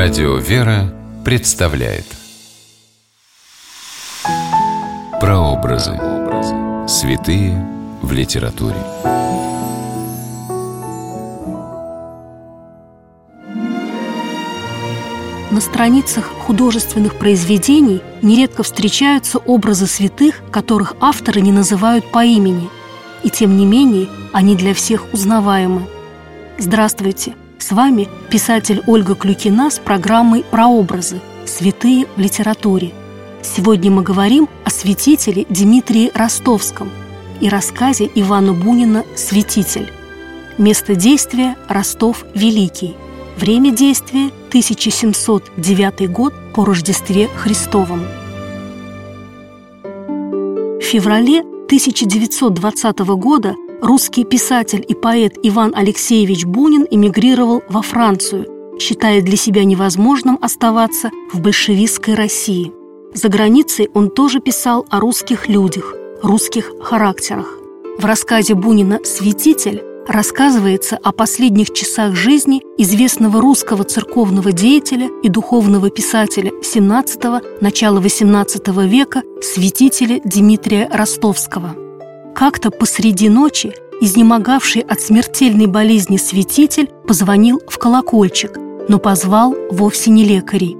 Радио «Вера» представляет Прообразы. Святые в литературе. На страницах художественных произведений нередко встречаются образы святых, которых авторы не называют по имени, и тем не менее они для всех узнаваемы. Здравствуйте! С вами писатель Ольга Клюкина с программой «Прообразы. Святые в литературе». Сегодня мы говорим о святителе Дмитрии Ростовском и рассказе Ивана Бунина «Святитель». Место действия – Ростов Великий. Время действия – 1709 год по Рождестве Христовом. В феврале 1920 года русский писатель и поэт Иван Алексеевич Бунин эмигрировал во Францию, считая для себя невозможным оставаться в большевистской России. За границей он тоже писал о русских людях, русских характерах. В рассказе Бунина «Святитель» рассказывается о последних часах жизни известного русского церковного деятеля и духовного писателя XVII – начала XVIII века святителя Дмитрия Ростовского. Как-то посреди ночи изнемогавший от смертельной болезни святитель позвонил в колокольчик, но позвал вовсе не лекарей.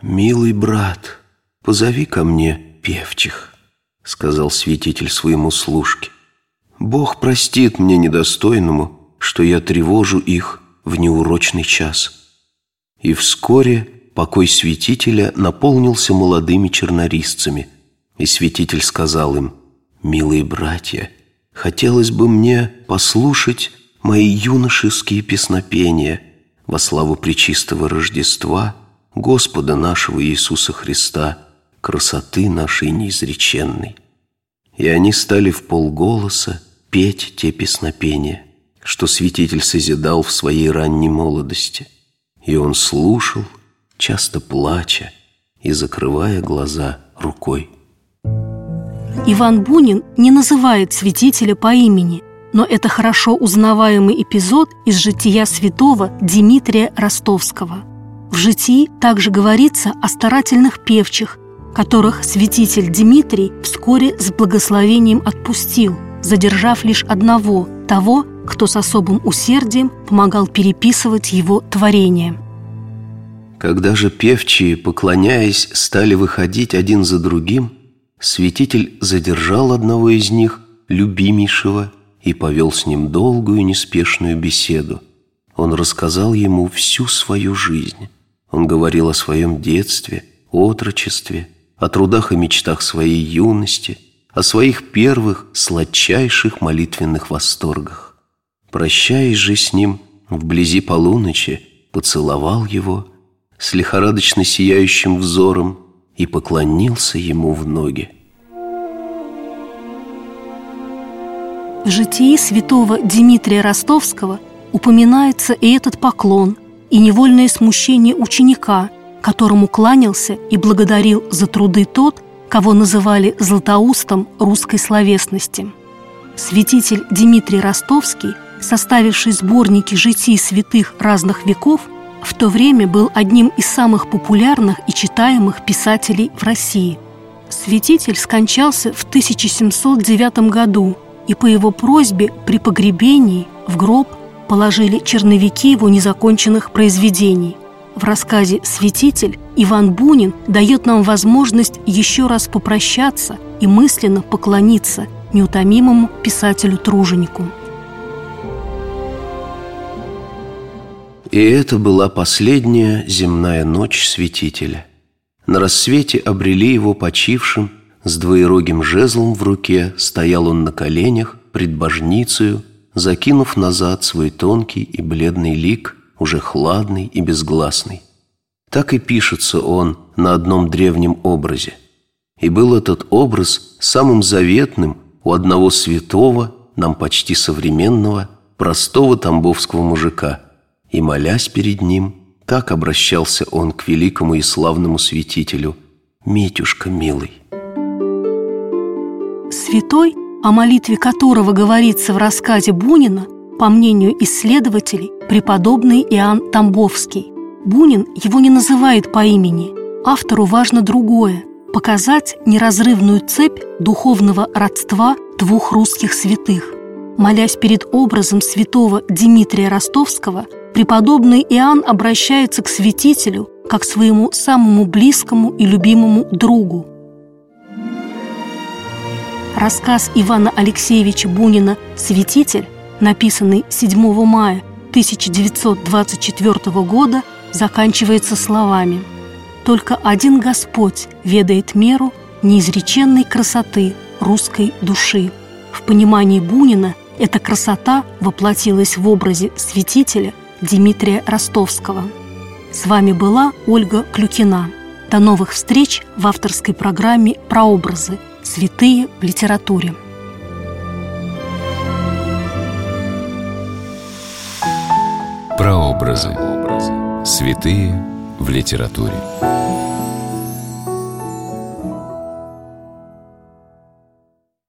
«Милый брат, позови ко мне певчих», — сказал святитель своему служке. Бог простит мне недостойному, что я тревожу их в неурочный час. И вскоре покой святителя наполнился молодыми чернорисцами, и святитель сказал им, «Милые братья, хотелось бы мне послушать мои юношеские песнопения во славу Пречистого Рождества Господа нашего Иисуса Христа, красоты нашей неизреченной». И они стали в полголоса петь те песнопения, что святитель созидал в своей ранней молодости. И он слушал, часто плача и закрывая глаза рукой. Иван Бунин не называет святителя по имени, но это хорошо узнаваемый эпизод из жития святого Дмитрия Ростовского. В житии также говорится о старательных певчих, которых святитель Дмитрий вскоре с благословением отпустил – задержав лишь одного, того, кто с особым усердием помогал переписывать его творение. Когда же певчие, поклоняясь, стали выходить один за другим, святитель задержал одного из них, любимейшего, и повел с ним долгую неспешную беседу. Он рассказал ему всю свою жизнь. Он говорил о своем детстве, отрочестве, о трудах и мечтах своей юности – о своих первых сладчайших молитвенных восторгах. Прощаясь же с ним вблизи полуночи, поцеловал его с лихорадочно сияющим взором и поклонился ему в ноги. В житии святого Дмитрия Ростовского упоминается и этот поклон, и невольное смущение ученика, которому кланялся и благодарил за труды тот, кого называли Златоустом русской словесности. Святитель Дмитрий Ростовский, составивший сборники житий святых разных веков, в то время был одним из самых популярных и читаемых писателей в России. Святитель скончался в 1709 году, и по его просьбе при погребении в гроб положили черновики его незаконченных произведений. В рассказе «Святитель» Иван Бунин дает нам возможность еще раз попрощаться и мысленно поклониться неутомимому писателю-труженику. И это была последняя земная ночь святителя. На рассвете обрели его почившим, с двоерогим жезлом в руке стоял он на коленях пред божницею, закинув назад свой тонкий и бледный лик – уже хладный и безгласный. Так и пишется он на одном древнем образе. И был этот образ самым заветным у одного святого, нам почти современного, простого тамбовского мужика. И, молясь перед ним, так обращался он к великому и славному святителю, «Митюшка милый». Святой, о молитве которого говорится в рассказе Бунина, по мнению исследователей, преподобный Иоанн Тамбовский. Бунин его не называет по имени. Автору важно другое – показать неразрывную цепь духовного родства двух русских святых. Молясь перед образом святого Дмитрия Ростовского, преподобный Иоанн обращается к святителю как к своему самому близкому и любимому другу. Рассказ Ивана Алексеевича Бунина «Святитель», написанный 7 мая 1924 года, заканчивается словами «Только один Господь ведает меру неизреченной красоты русской души». В понимании Бунина эта красота воплотилась в образе святителя Дмитрия Ростовского. С вами была Ольга Клюкина. До новых встреч в авторской программе «Прообразы. Святые в литературе». Прообразы. Святые в литературе.